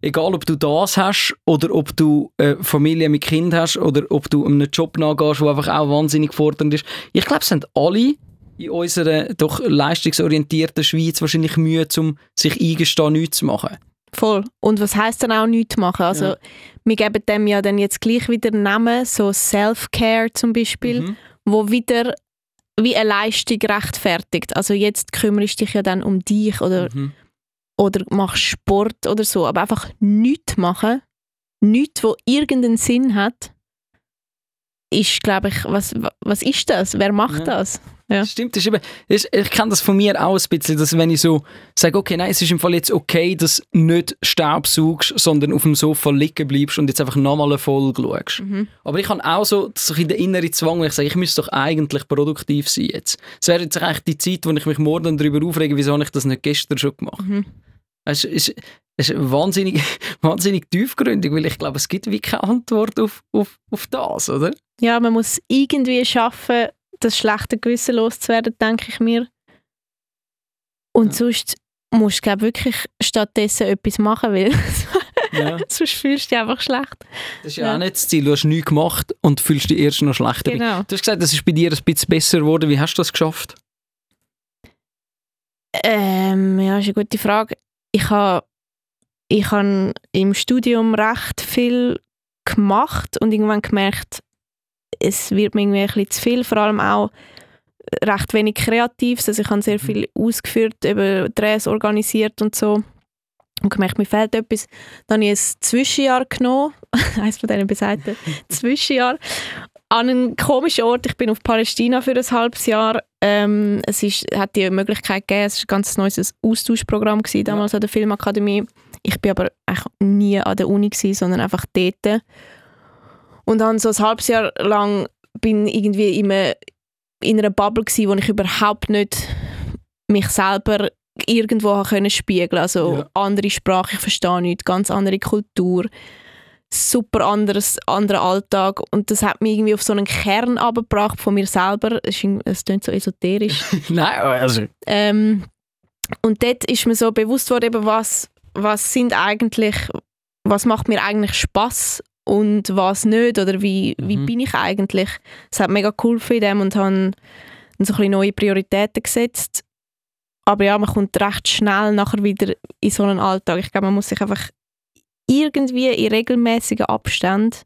Speaker 3: Egal, ob du das hast oder ob du äh, Familie mit Kind hast oder ob du einem Job nachgehst, der einfach auch wahnsinnig fordernd ist. Ich glaube, es sind alle in unserer doch leistungsorientierten Schweiz wahrscheinlich Mühe, um sich eingestehen, nichts zu machen.
Speaker 1: Voll. Und was heißt dann auch nichts machen? Also
Speaker 3: Ja.
Speaker 1: wir geben dem ja dann jetzt gleich wieder Namen, so Self-Care zum Beispiel.
Speaker 3: Mhm.
Speaker 1: wo wieder wie eine Leistung rechtfertigt. Also jetzt kümmerst du dich ja dann um dich oder,
Speaker 3: Mhm.
Speaker 1: oder machst Sport oder so, aber einfach nichts machen, nichts, wo irgendeinen Sinn hat, ist, glaube ich, was, was ist das? Wer macht
Speaker 3: Ja.
Speaker 1: das? Ja.
Speaker 3: Stimmt, das ist eben, das ist, ich kenne das von mir auch ein bisschen, dass wenn ich so sage, okay, nein, es ist im Fall jetzt okay, dass du nicht Staubsaugst, sondern auf dem Sofa liegen bleibst und jetzt einfach nochmal eine Folge schaust.
Speaker 1: Mhm.
Speaker 3: Aber ich habe auch so, so in der inneren Zwang, wo ich sage, ich müsste doch eigentlich produktiv sein jetzt. Es wäre jetzt eigentlich die Zeit, wo ich mich morgen darüber aufrege, wieso habe ich das nicht gestern schon gemacht.
Speaker 1: Mhm.
Speaker 3: Es ist, es ist wahnsinnig, wahnsinnig tiefgründig, weil ich glaube, es gibt wie keine Antwort auf, auf, auf das, oder?
Speaker 1: Ja, man muss irgendwie schaffen, das schlechte Gewissen loszuwerden, denke ich mir. Und
Speaker 3: Ja.
Speaker 1: sonst musst du glaub, wirklich stattdessen etwas machen, weil
Speaker 3: Ja.
Speaker 1: sonst fühlst du dich einfach schlecht.
Speaker 3: Das ist ja,
Speaker 1: Ja.
Speaker 3: auch nicht das Ziel. Du hast nichts gemacht und fühlst dich erst noch schlechter.
Speaker 1: Genau.
Speaker 3: Du hast gesagt, das ist bei dir ein bisschen besser geworden. Wie hast du das geschafft?
Speaker 1: Ähm, ja, ist eine gute Frage. Ich habe ich habe im Studium recht viel gemacht und irgendwann gemerkt, es wird mir irgendwie ein bisschen zu viel, vor allem auch recht wenig Kreatives. Also ich habe sehr viel ausgeführt, eben Drehs organisiert und so. Und gemerkt, mir fehlt etwas. Dann habe ich ein Zwischenjahr genommen, eines von diesen besagten Zwischenjahr, an einen komischen Ort. Ich bin auf Palästina für ein halbes Jahr. Ähm, es ist, hat die Möglichkeit gegeben, es war ein ganz neues Austauschprogramm gewesen, damals an der Filmakademie. Ich bin aber eigentlich nie an der Uni, gewesen, sondern einfach dort. Und dann so ein halbes Jahr lang bin irgendwie in, einem, in einer Bubble gewesen, wo ich überhaupt nicht mich selber irgendwo können spiegeln Also
Speaker 3: Ja.
Speaker 1: andere Sprache, ich verstehe nichts, ganz andere Kultur, super anderes, anderer Alltag. Und das hat mich irgendwie auf so einen Kern abgebracht von mir selber. Es Es klingt so esoterisch.
Speaker 3: Nein, also.
Speaker 1: ähm, und dort ist mir so bewusst worden, eben, was, was sind eigentlich, was macht mir eigentlich Spaß und was nicht oder wie, wie
Speaker 3: Mhm.
Speaker 1: bin ich eigentlich. Es hat mega cool in dem und habe so ein bisschen neue Prioritäten gesetzt. Aber ja, man kommt recht schnell nachher wieder in so einen Alltag. Ich glaube, man muss sich einfach irgendwie in regelmäßigen Abständen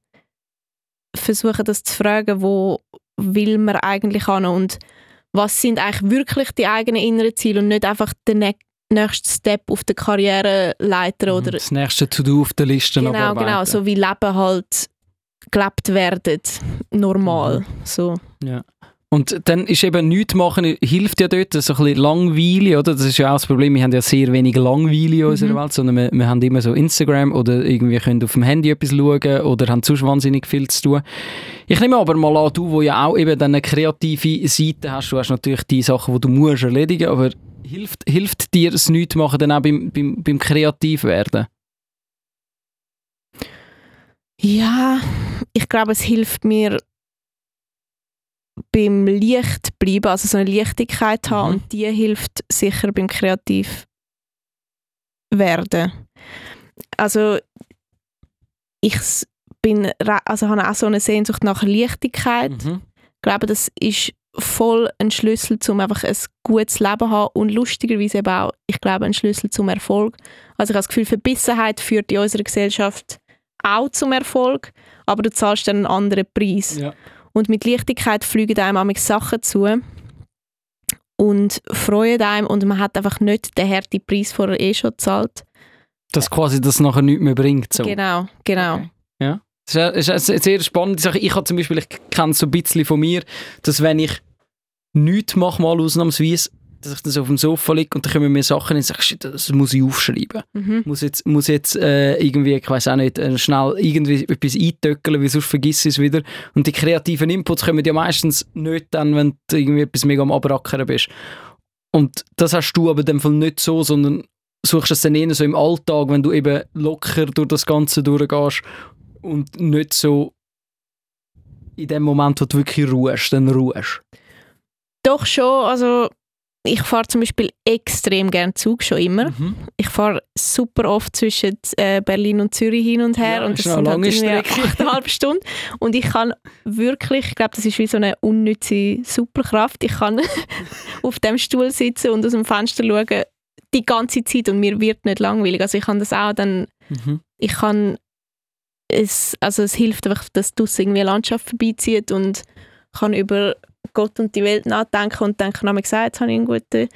Speaker 1: versuchen, das zu fragen, wo will man eigentlich hin und was sind eigentlich wirklich die eigenen inneren Ziele und nicht einfach der ne nächste Step auf der Karriereleiter oder
Speaker 3: das nächste To-Do auf der Liste
Speaker 1: genau,
Speaker 3: abarbeiten.
Speaker 1: genau, so wie Leben halt gelebt werden, normal.
Speaker 3: Mhm.
Speaker 1: So.
Speaker 3: Und dann ist eben nichts machen, hilft ja dort, so ein bisschen Langweile, oder? Das ist ja auch das Problem, wir haben ja sehr wenig Langweile in unserer
Speaker 1: Mhm.
Speaker 3: Welt, sondern wir, wir haben immer so Instagram oder irgendwie können auf dem Handy etwas schauen oder haben sonst wahnsinnig viel zu tun. Ich nehme aber mal an, du, wo ja auch eben dann eine kreative Seite hast, du hast natürlich die Sachen, die du musst erledigen, aber hilft, hilft dir das Nichts machen dann auch beim, beim, beim Kreativwerden?
Speaker 1: Ja, ich glaube, es hilft mir beim Licht bleiben, also so eine Leichtigkeit haben
Speaker 3: Mhm.
Speaker 1: und die hilft sicher beim kreativ werden. Also ich bin, also habe auch so eine Sehnsucht nach Leichtigkeit.
Speaker 3: Mhm.
Speaker 1: Ich glaube, das ist voll ein Schlüssel, um einfach ein gutes Leben zu haben und lustigerweise eben auch, ich glaube, ein Schlüssel zum Erfolg. Also ich habe das Gefühl, Verbissenheit führt in unserer Gesellschaft auch zum Erfolg, aber du zahlst dann einen anderen Preis.
Speaker 3: Ja.
Speaker 1: Und mit Leichtigkeit fliegen einem manchmal Sachen zu und freuen einem und man hat einfach nicht den harten Preis, den er eh schon zahlt.
Speaker 3: Dass quasi das nachher nichts mehr bringt. So.
Speaker 1: Genau, genau.
Speaker 3: Okay. Ja. Das ist, ist eine sehr spannende Sache. Ich habe zum Beispiel, ich kenne es so ein bisschen von mir, dass wenn ich nichts mache, mal ausnahmsweise, dass ich dann so auf dem Sofa liege und dann kommen mir Sachen und sage, das muss ich aufschreiben.
Speaker 1: Mhm.
Speaker 3: Muss jetzt, muss jetzt äh, irgendwie, ich weiß auch nicht, äh, schnell irgendwie etwas eintöckeln, weil sonst vergiss ich es wieder. Und die kreativen Inputs kommen ja meistens nicht dann, wenn du irgendwie etwas mega am Abrackern bist. Und das hast du aber in dem Fall nicht so, sondern suchst es dann eher so im Alltag, wenn du eben locker durch das Ganze durchgehst und nicht so in dem Moment, wo du wirklich ruhst, dann ruhst.
Speaker 1: Doch schon, also ich fahre zum Beispiel extrem gern Zug, schon immer.
Speaker 3: Mhm.
Speaker 1: Ich fahre super oft zwischen äh, Berlin und Zürich hin und her
Speaker 3: Ja,
Speaker 1: und das sind halt
Speaker 3: lange
Speaker 1: irgendwie
Speaker 3: Strecke.
Speaker 1: achteinhalb Stunden und ich kann wirklich, ich glaube, das ist wie so eine unnütze Superkraft. Ich kann auf dem Stuhl sitzen und aus dem Fenster schauen die ganze Zeit und mir wird nicht langweilig. Also ich kann das auch dann,
Speaker 3: Mhm.
Speaker 1: ich kann es, also es hilft einfach, dass draussen irgendwie Landschaft vorbeizieht und kann über Gott und die Welt nachdenken und kann man sagen, jetzt habe ich einen guten,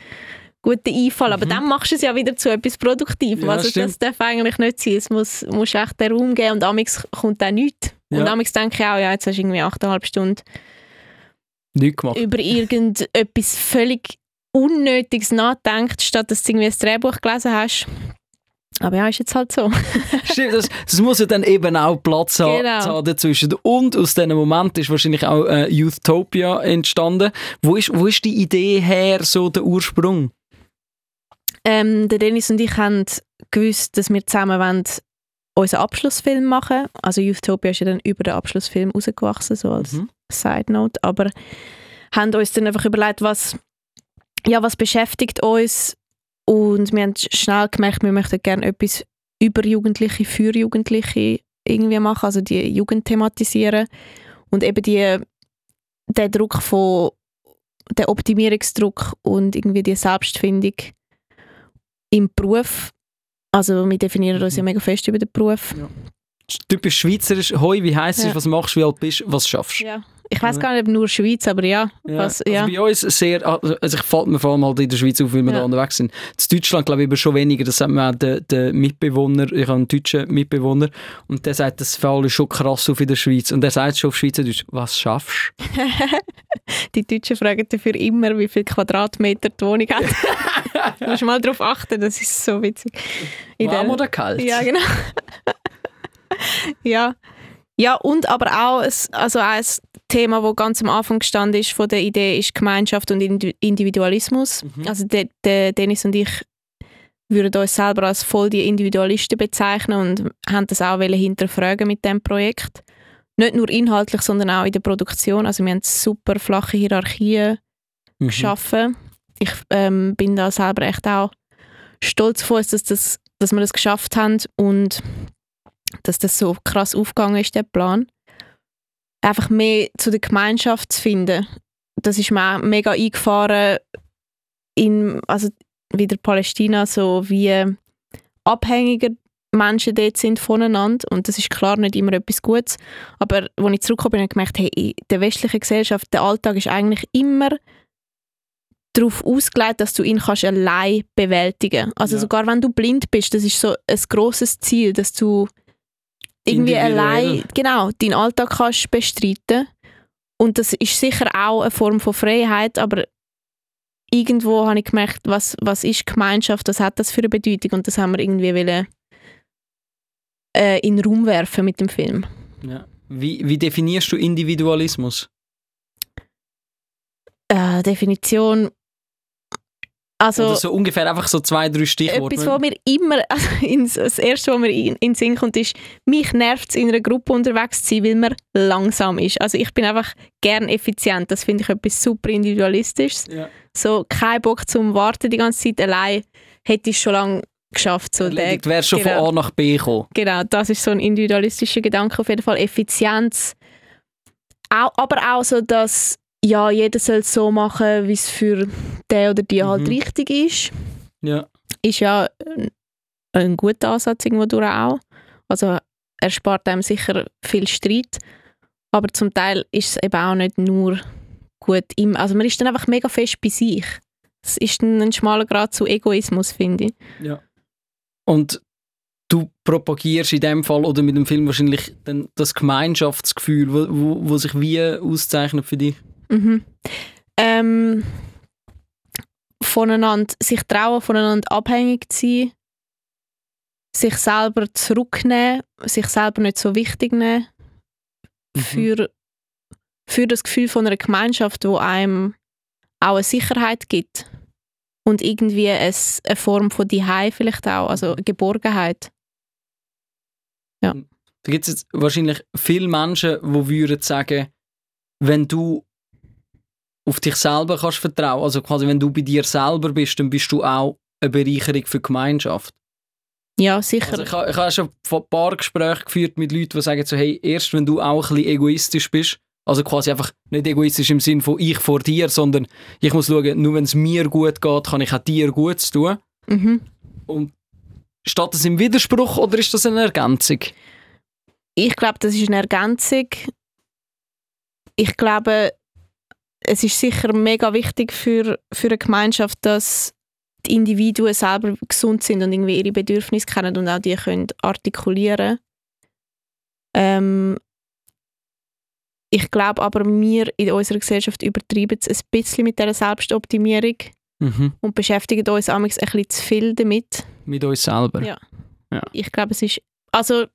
Speaker 1: guten Einfall. Aber
Speaker 3: Mhm.
Speaker 1: dann machst du es ja wieder zu etwas Produktivem.
Speaker 3: Ja,
Speaker 1: also
Speaker 3: stimmt.
Speaker 1: das darf eigentlich nicht sein. Es muss, muss echt den Raum geben und amix kommt dann nichts.
Speaker 3: Ja.
Speaker 1: Und amix denke ich auch, ja, jetzt hast du irgendwie achteinhalb Stunden
Speaker 3: Nichts gemacht.
Speaker 1: über irgendetwas völlig Unnötiges nachdenkt, statt dass du irgendwie ein Drehbuch gelesen hast. Aber ja, ist jetzt halt so.
Speaker 3: Stimmt, das, das muss ja dann eben auch Platz haben,
Speaker 1: Genau.
Speaker 3: haben dazwischen. Und aus diesem Moment ist wahrscheinlich auch äh, Youthtopia entstanden. Wo ist, wo ist die Idee her, so der Ursprung?
Speaker 1: Ähm, der Dennis und ich haben gewusst, dass wir zusammen wollen, unseren Abschlussfilm machen. Also Youthopia ist ja dann über den Abschlussfilm rausgewachsen, so als
Speaker 3: Mhm.
Speaker 1: Side Note. Aber haben uns dann einfach überlegt, was, ja, was beschäftigt uns. Und wir haben schnell gemerkt, wir möchten gerne etwas über Jugendliche, für Jugendliche irgendwie machen, also die Jugend thematisieren. Und eben die, der Druck von, der Optimierungsdruck und irgendwie die Selbstfindung im Beruf. Also wir definieren uns ja
Speaker 3: Mhm.
Speaker 1: mega fest über den Beruf.
Speaker 3: Typisch schweizerisch. Hoi, wie heisst es?
Speaker 1: Ja.
Speaker 3: Was machst du, wie alt bist was schaffst du?
Speaker 1: Ja. Ich weiß gar nicht, ob nur Schweiz, aber ja. Was,
Speaker 3: also
Speaker 1: ja.
Speaker 3: bei uns sehr, also ich fällt mir vor allem halt in der Schweiz auf, weil wir
Speaker 1: Ja.
Speaker 3: da unterwegs sind. In Deutschland glaube ich aber schon weniger, das sagt mir auch der, der Mitbewohner, ich habe einen deutschen Mitbewohner und der sagt, das fällt schon krass auf in der Schweiz und der sagt schon auf Schweizerdeutsch, was schaffst du?
Speaker 1: Die Deutschen fragen dafür immer, wie viel Quadratmeter die Wohnung hat. du musst mal darauf achten, das ist so witzig. In
Speaker 3: Warm
Speaker 1: der-
Speaker 3: oder kalt?
Speaker 1: Ja, genau. ja. ja, und aber auch ein, also auch ein Thema, das ganz am Anfang gestanden ist von der Idee, ist Gemeinschaft und Indi- Individualismus.
Speaker 3: Mhm.
Speaker 1: Also der, der Dennis und ich würden uns selber als voll die Individualisten bezeichnen und haben das auch hinterfragen mit dem Projekt. Nicht nur inhaltlich, sondern auch in der Produktion. Also wir haben super flache Hierarchien
Speaker 3: Mhm.
Speaker 1: geschaffen Ich ähm, bin da selber echt auch stolz auf uns, dass, das, dass wir das geschafft haben und dass das so krass aufgegangen ist, der Plan. Einfach mehr zu der Gemeinschaft zu finden. Das ist mir mega eingefahren in, also wieder Palästina, so wie abhängiger Menschen dort sind voneinander und das ist klar nicht immer etwas Gutes, aber als ich zurückgekommen bin, habe ich gemerkt, hey, in der westlichen Gesellschaft, der Alltag ist eigentlich immer darauf ausgelegt, dass du ihn kannst allein bewältigen Also
Speaker 3: Ja.
Speaker 1: sogar wenn du blind bist, das ist so ein großes Ziel, dass du irgendwie allein genau deinen Alltag kannst bestreiten und das ist sicher auch eine Form von Freiheit, aber irgendwo habe ich gemerkt, was, was ist Gemeinschaft, was hat das für eine Bedeutung und das haben wir irgendwie wollen, äh, in den Raum werfen mit dem Film.
Speaker 3: Ja. Wie, wie definierst du Individualismus?
Speaker 1: Äh, Definition also
Speaker 3: Oder so ungefähr einfach so zwei, drei Stichworte.
Speaker 1: etwas, was mir immer, also ins, das erste, was mir in, in den Sinn kommt, ist, mich nervt es, in einer Gruppe unterwegs zu sein, weil man langsam ist. Also ich bin einfach gern effizient. Das finde ich etwas super Individualistisches.
Speaker 3: Ja.
Speaker 1: So kein Bock zum Warten die ganze Zeit allein, hätte ich schon lange geschafft. So
Speaker 3: Erledigt, wärst schon
Speaker 1: genau.
Speaker 3: von A nach B gekommen.
Speaker 1: Genau, das ist so ein individualistischer Gedanke auf jeden Fall. Effizienz. Auch, aber auch so, dass ja, jeder soll es so machen, wie es für den oder die halt
Speaker 3: Mhm.
Speaker 1: richtig ist.
Speaker 3: Ja.
Speaker 1: Ist ja ein, ein guter Ansatz irgendwo durch auch. Also er spart einem sicher viel Streit. Aber zum Teil ist es eben auch nicht nur gut im... Also man ist dann einfach mega fest bei sich. Es ist dann ein schmaler Grad zu Egoismus, finde ich.
Speaker 3: Und du propagierst in dem Fall oder mit dem Film wahrscheinlich dann das Gemeinschaftsgefühl, wo, wo, wo sich wie auszeichnet für dich.
Speaker 1: Mhm. Ähm, voneinander, sich trauen, voneinander abhängig zu sein, sich selber zurücknehmen, sich selber nicht so wichtig nehmen,
Speaker 3: Mhm.
Speaker 1: für, für das Gefühl von einer Gemeinschaft, wo einem auch eine Sicherheit gibt und irgendwie es, eine Form von Diehei vielleicht auch, also eine Geborgenheit.
Speaker 3: Da gibt es jetzt wahrscheinlich viele Menschen, die würden sagen, wenn du auf dich selber kannst vertrauen, also quasi wenn du bei dir selber bist, dann bist du auch eine Bereicherung für die Gemeinschaft.
Speaker 1: Ja, sicher.
Speaker 3: Also ich habe ich habe schon ein paar Gespräche geführt mit Leuten, die sagen so, hey, erst wenn du auch ein bisschen egoistisch bist, also quasi einfach nicht egoistisch im Sinn von ich vor dir, sondern ich muss schauen, nur wenn es mir gut geht, kann ich auch dir Gutes tun.
Speaker 1: mhm.
Speaker 3: Und steht das im Widerspruch oder ist das eine Ergänzung?
Speaker 1: Ich glaube, das ist eine Ergänzung. Ich glaube, es ist sicher mega wichtig für, für eine Gemeinschaft, dass die Individuen selber gesund sind und irgendwie ihre Bedürfnisse kennen und auch die können artikulieren. Ähm, ich glaube aber, wir in unserer Gesellschaft übertreiben es ein bisschen mit dieser Selbstoptimierung
Speaker 3: Mhm.
Speaker 1: und beschäftigen uns amigs ein bisschen zu viel damit.
Speaker 3: Mit uns selber.
Speaker 1: Ja. ich glaube, es ist. Also,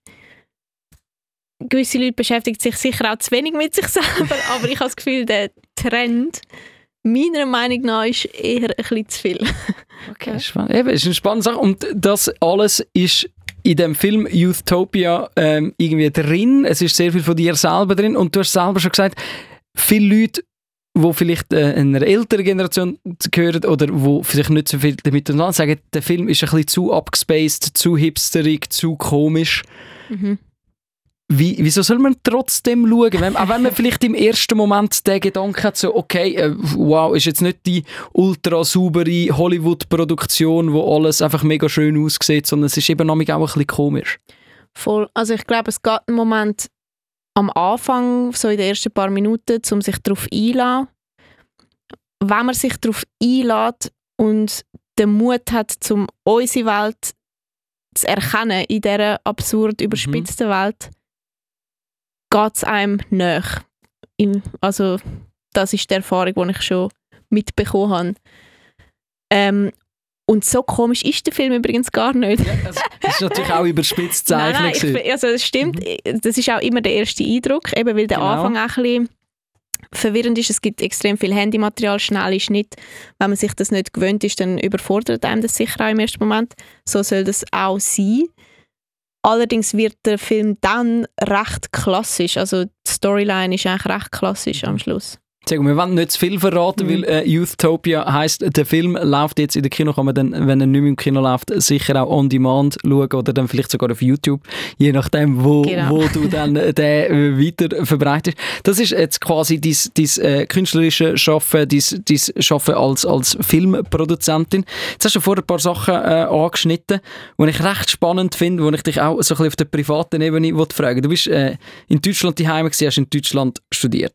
Speaker 1: gewisse Leute beschäftigen sich sicher auch zu wenig mit sich selber, aber ich habe das Gefühl, der Trend, meiner Meinung nach, ist eher ein bisschen zu viel.
Speaker 3: Okay, spannend. Eben, ist eine spannende Sache. Und das alles ist in dem Film Youthopia ähm, irgendwie drin. Es ist sehr viel von dir selber drin. Und du hast selber schon gesagt, viele Leute, die vielleicht äh, einer älteren Generation gehören oder die sich nicht so viel damit auseinandersetzen, sagen, der Film ist ein bisschen zu abgespaced, zu hipsterig, zu komisch.
Speaker 1: Mhm.
Speaker 3: Wie, wieso soll man trotzdem schauen? Wenn, auch wenn man vielleicht im ersten Moment den Gedanken hat, so, okay, äh, wow, ist jetzt nicht die ultra saubere Hollywood-Produktion, wo alles einfach mega schön aussieht, sondern es ist eben auch ein bisschen komisch.
Speaker 1: Voll. Also, ich glaube, es geht einen Moment am Anfang, so in den ersten paar Minuten, um sich darauf einzulassen. Wenn man sich darauf einlädt und den Mut hat, um unsere Welt zu erkennen in dieser absurd überspitzten Welt, geht es einem nach. Also, das ist die Erfahrung, die ich schon mitbekommen habe. Ähm, und so komisch ist der Film übrigens gar nicht.
Speaker 3: Das ist natürlich auch überspitzt
Speaker 1: Nein,
Speaker 3: zeichnen.
Speaker 1: nein, fi- also es stimmt, das ist auch immer der erste Eindruck, eben weil der
Speaker 3: Genau.
Speaker 1: Anfang auch ein bisschen verwirrend ist. Es gibt extrem viel Handymaterial, schnelle Schnitt. Wenn man sich das nicht gewöhnt ist, dann überfordert einem das sicher auch im ersten Moment. So soll das auch sein. Allerdings wird der Film dann recht klassisch. Also die Storyline ist eigentlich recht klassisch am Schluss.
Speaker 3: Sag, wir wollen nicht zu viel verraten,
Speaker 1: Mhm.
Speaker 3: weil äh, Youthtopia heisst, der Film läuft jetzt in der Kino, kann man dann, wenn er nicht mehr im Kino läuft, sicher auch on demand schauen oder dann vielleicht sogar auf YouTube, je nachdem, wo,
Speaker 1: Genau.
Speaker 3: wo du dann äh, den äh, weiter verbreitest. Das ist jetzt quasi dein, dein äh, künstlerische Schaffen, dein, dein Schaffen als, als Filmproduzentin. Jetzt hast du vorher ein paar Sachen äh, angeschnitten, die ich recht spannend finde, wo ich dich auch so ein bisschen auf der privaten Ebene fragen Du bist äh, in Deutschland daheim gewesen, hast in Deutschland studiert.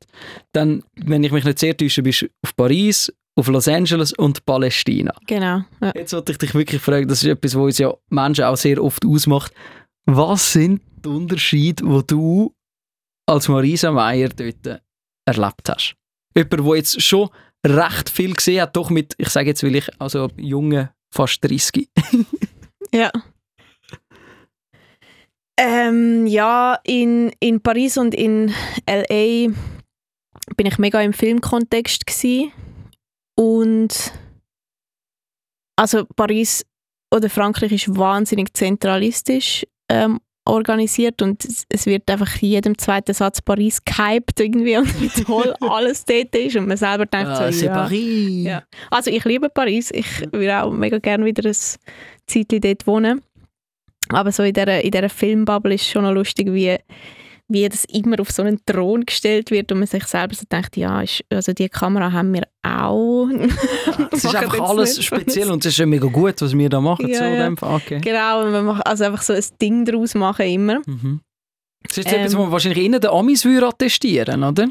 Speaker 3: Dann, wenn ich mich nicht sehr täusche, bist du auf Paris, auf Los Angeles und Palästina.
Speaker 1: Genau. Ja.
Speaker 3: Jetzt wollte ich dich wirklich fragen, das ist etwas, was uns ja Menschen auch sehr oft ausmacht. Was sind die Unterschiede, die du als Marisa Meyer dort erlebt hast? Jemand, der jetzt schon recht viel gesehen hat, doch mit, ich sage jetzt, weil ich also junge, fast 30.
Speaker 1: Ja. Ähm, ja, in, in Paris und in L.A. bin ich mega im Filmkontext gsi und also Paris oder Frankreich ist wahnsinnig zentralistisch ähm, organisiert und es, wird einfach in jedem zweiten Satz Paris gehypt irgendwie und wie toll alles dort ist und man selber denkt
Speaker 3: Ah,
Speaker 1: so, ja.
Speaker 3: Paris.
Speaker 1: Ja. Also ich liebe Paris. Ich würde auch mega gerne wieder ein Zeitchen dort wohnen. Aber so in dieser, in dieser Filmbubble ist es schon noch lustig, wie, wie das immer auf so einen Thron gestellt wird und man sich selber so denkt, ja, ist, also die Kamera haben wir auch.
Speaker 3: Es ist einfach alles
Speaker 1: nicht.
Speaker 3: speziell und es ist ja mega gut, was wir da machen.
Speaker 1: Ja,
Speaker 3: so
Speaker 1: ja.
Speaker 3: Okay.
Speaker 1: Genau, man macht also einfach so ein Ding daraus machen immer.
Speaker 3: Mhm. Das ist jetzt
Speaker 1: Ähm.
Speaker 3: etwas, was man wahrscheinlich innen den Amis attestieren, oder?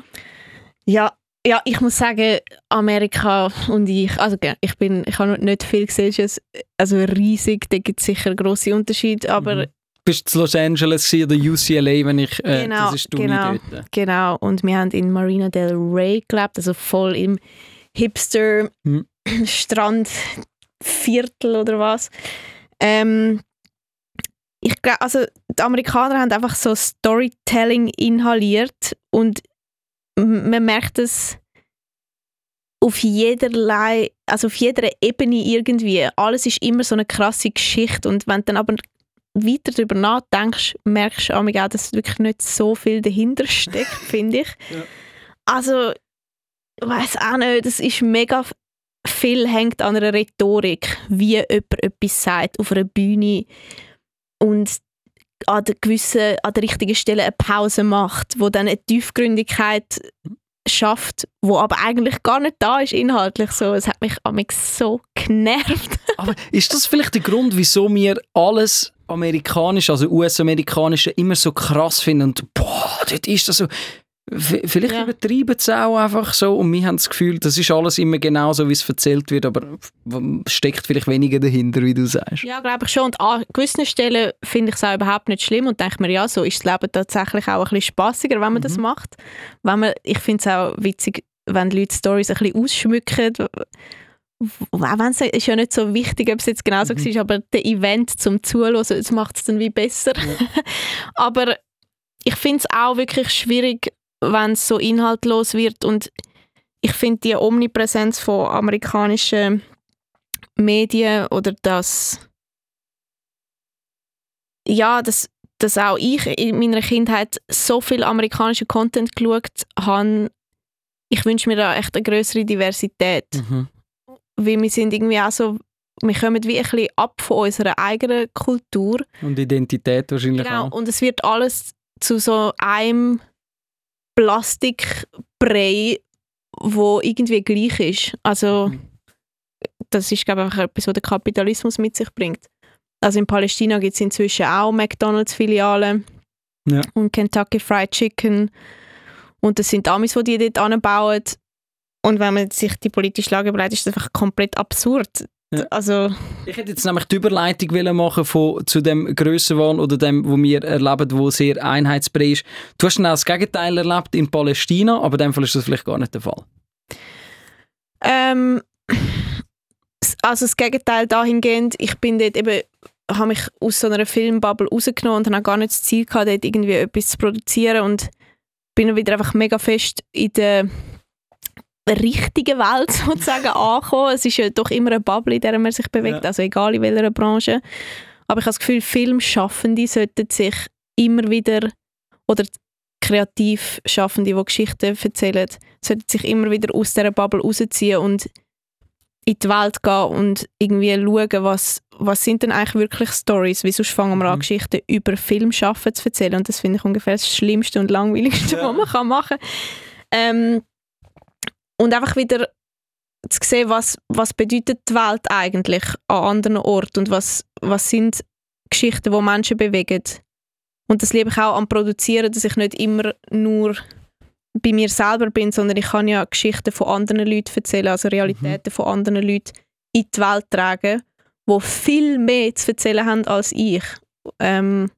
Speaker 1: Ja, ja, ich muss sagen, Amerika und ich, also ich bin, ich habe noch nicht viel gesehen, also riesig, da gibt es sicher grosse Unterschiede, aber
Speaker 3: Mhm. Bist du in Los Angeles oder UCLA, wenn ich, äh,
Speaker 1: Genau,
Speaker 3: das ist die
Speaker 1: genau.
Speaker 3: dort.
Speaker 1: Genau, und wir haben in Marina del Rey gelebt, also voll im Hipster
Speaker 3: Hm.
Speaker 1: Strandviertel oder was. Ähm, ich glaube, also die Amerikaner haben einfach so Storytelling inhaliert und man merkt es auf jederlei, also auf jeder Ebene irgendwie. Alles ist immer so eine krasse Geschichte und wenn du dann aber weiter darüber nachdenkst, merkst du auch, dass wirklich nicht so viel dahinter steckt, finde ich.
Speaker 3: Ja.
Speaker 1: Also, ich weiß auch nicht, das ist mega viel hängt an einer Rhetorik, wie jemand etwas sagt auf einer Bühne und an der gewissen, an der richtigen Stelle eine Pause macht, wo dann eine Tiefgründigkeit schafft, wo aber eigentlich gar nicht da ist inhaltlich so. Es hat mich amig so genervt.
Speaker 3: Aber ist das vielleicht der Grund, wieso wir alles amerikanisch, also US-amerikanische, immer so krass finden und boah, dort ist das so. Vielleicht
Speaker 1: Ja.
Speaker 3: übertreiben sie auch einfach so und wir haben das Gefühl, das ist alles immer genau so, wie es erzählt wird, aber steckt vielleicht weniger dahinter, wie du sagst.
Speaker 1: Ja, glaube ich schon. Und an gewissen Stellen finde ich es auch überhaupt nicht schlimm und denke mir, ja, so ist das Leben tatsächlich auch ein bisschen spassiger, wenn man das
Speaker 3: Mhm.
Speaker 1: macht. Wenn man, ich finde es auch witzig, wenn die Leute Stories ein bisschen ausschmücken. Auch wenn es ist ja nicht so wichtig, ob es jetzt genau so
Speaker 3: Mhm.
Speaker 1: war, aber der Event zum Zuhören, das macht es dann wie besser. aber ich finde es auch wirklich schwierig, wenn es so inhaltlos wird und ich finde die Omnipräsenz von amerikanischen Medien oder das ja, dass, dass auch ich in meiner Kindheit so viel amerikanischen Content geschaut habe, ich wünsche mir da echt eine größere Diversität,
Speaker 3: Mhm.
Speaker 1: weil wir sind irgendwie auch so, wir kommen wie ein bisschen ab von unserer eigenen Kultur
Speaker 3: Und Identität wahrscheinlich
Speaker 1: Genau,
Speaker 3: auch.
Speaker 1: und es wird alles zu so einem Plastikbrei, wo irgendwie gleich ist. Also
Speaker 3: Mhm.
Speaker 1: das ist glaube ich einfach etwas, was der Kapitalismus mit sich bringt. Also in Palästina gibt es inzwischen auch McDonalds-Filialen
Speaker 3: Ja.
Speaker 1: und Kentucky Fried Chicken und das sind Amis, die die dort anbauen. Und wenn man sich die politische Lage überlegt, ist das einfach komplett absurd.
Speaker 3: Ja.
Speaker 1: Also
Speaker 3: Ich hätte jetzt nämlich die Überleitung wollen machen von, zu dem Grössenwahn oder dem, wo wir erleben, wo sehr einheitsbrei ist. Du hast dann auch das Gegenteil erlebt in Palästina, aber in dem Fall ist das vielleicht gar nicht der Fall.
Speaker 1: Ähm, also das Gegenteil dahingehend, ich bin dort eben, habe mich aus so einer Filmbubble rausgenommen und habe auch gar nicht das Ziel gehabt, dort irgendwie etwas zu produzieren und bin wieder einfach mega fest in der richtigen Welt sozusagen angekommen. Es ist ja doch immer eine Bubble, in der man sich bewegt,
Speaker 3: Ja.
Speaker 1: also egal in welcher Branche. Aber ich habe das Gefühl, Filmschaffende sollten sich immer wieder oder kreativ Schaffende, die Geschichten erzählen, sollten sich immer wieder aus dieser Bubble rausziehen und in die Welt gehen und irgendwie schauen, was, was sind denn eigentlich wirklich Stories? Wie sonst fangen wir an,
Speaker 3: Mhm.
Speaker 1: Geschichten über Filmschaffen zu erzählen und das finde ich ungefähr das Schlimmste und Langweiligste,
Speaker 3: Ja.
Speaker 1: was man kann machen kann. Ähm, und einfach wieder zu sehen, was, was bedeutet die Welt eigentlich an anderen Orten und was, was sind Geschichten, die Menschen bewegen. Und das liebe ich auch am Produzieren, dass ich nicht immer nur bei mir selber bin, sondern ich kann ja Geschichten von anderen Leuten erzählen, also Realitäten von anderen Leuten in die Welt tragen, die viel mehr zu erzählen haben als ich. Ähm,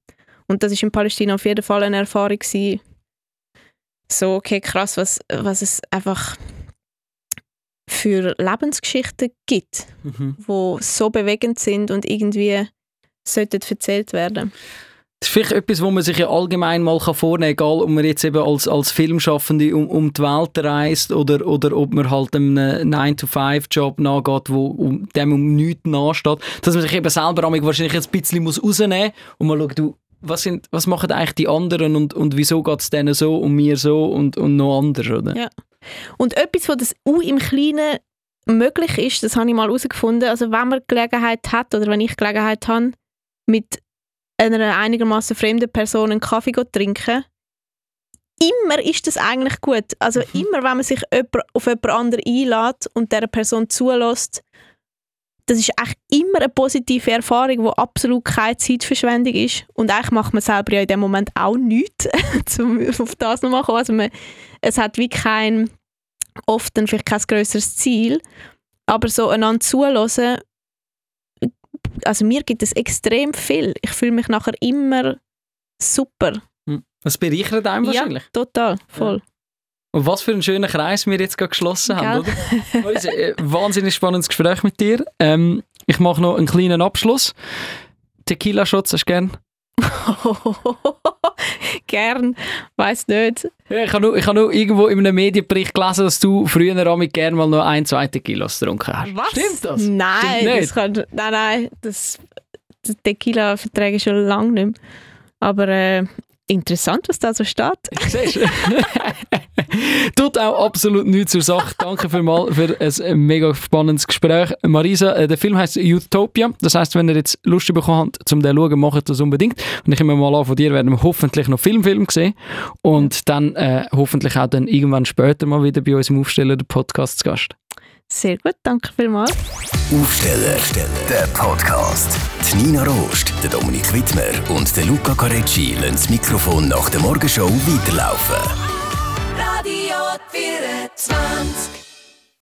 Speaker 1: und das ist in Palästina auf jeden Fall eine Erfahrung gewesen. So, okay, krass, was, was es einfach für Lebensgeschichten gibt,
Speaker 3: Mhm.
Speaker 1: die so bewegend sind und irgendwie sollten erzählt werden.
Speaker 3: Das ist vielleicht etwas, wo man sich ja allgemein mal vornehmen kann, egal ob man jetzt eben als, als Filmschaffende um, um die Welt reist oder, oder ob man halt einem 9-to-5-Job nachgeht, wo um, dem um nichts nachsteht. Dass man sich eben selber wahrscheinlich jetzt ein bisschen muss rausnehmen muss und mal schaut, du, was, sind, was machen eigentlich die anderen und, und wieso geht es denen so und mir so und, und noch anders, oder?
Speaker 1: Ja. Und etwas, was das auch im Kleinen möglich ist, das habe ich mal herausgefunden, also wenn man Gelegenheit hat oder wenn ich Gelegenheit habe, mit einer einigermaßen fremden Person einen Kaffee zu trinken, immer ist das eigentlich gut. Also
Speaker 3: Mhm.
Speaker 1: immer, wenn man sich auf jemand anderen einlädt und dieser Person zulässt, das ist eigentlich immer eine positive Erfahrung, die absolut keine Zeitverschwendung ist. Und eigentlich macht man selber ja in dem Moment auch nichts, um auf das nochmal zu kommen. Also man, es hat wie kein, oft dann vielleicht kein grösseres Ziel, aber so einander zuhören, also mir gibt es extrem viel. Ich fühle mich nachher immer super.
Speaker 3: Das bereichert einem wahrscheinlich.
Speaker 1: Ja, total, voll.
Speaker 3: Und was für einen schönen Kreis wir jetzt gerade geschlossen haben,
Speaker 1: Gell?
Speaker 3: oder? Äh, wahnsinnig spannendes Gespräch mit dir. Ähm, ich mache noch einen kleinen Abschluss. Tequila-Shots hast du gern?
Speaker 1: Gern, weiß nicht.
Speaker 3: Ja, ich habe nur, ich habe nur irgendwo in einem Medienbericht gelesen, dass du früher damit gerne mal noch ein, zwei Tequilas getrunken hast.
Speaker 1: Was?
Speaker 3: Stimmt das?
Speaker 1: Nein,
Speaker 3: Stimmt
Speaker 1: das kann, nein, nein, das, das Tequila verträge ich schon lange nicht mehr. Aber äh, interessant, was da so steht.
Speaker 3: Siehst du? Tut auch absolut nichts zur Sache. Danke vielmals für ein mega spannendes Gespräch. Marisa, äh, der Film heißt Utopia. Das heißt, wenn ihr jetzt Lust bekommen habt, zum den zu schauen, macht das unbedingt. Und ich nehme mal an, von dir werden wir hoffentlich noch Filmfilm sehen. Und dann äh, hoffentlich auch dann irgendwann später mal wieder bei uns im Aufsteller der Podcast zu Gast.
Speaker 1: Sehr gut, danke vielmals.
Speaker 2: Aufsteller, der Podcast. Die Nina Rost, der Dominik Wittmer und der Luca Carecci lassen das Mikrofon nach der Morgenshow weiterlaufen.
Speaker 4: Radio 24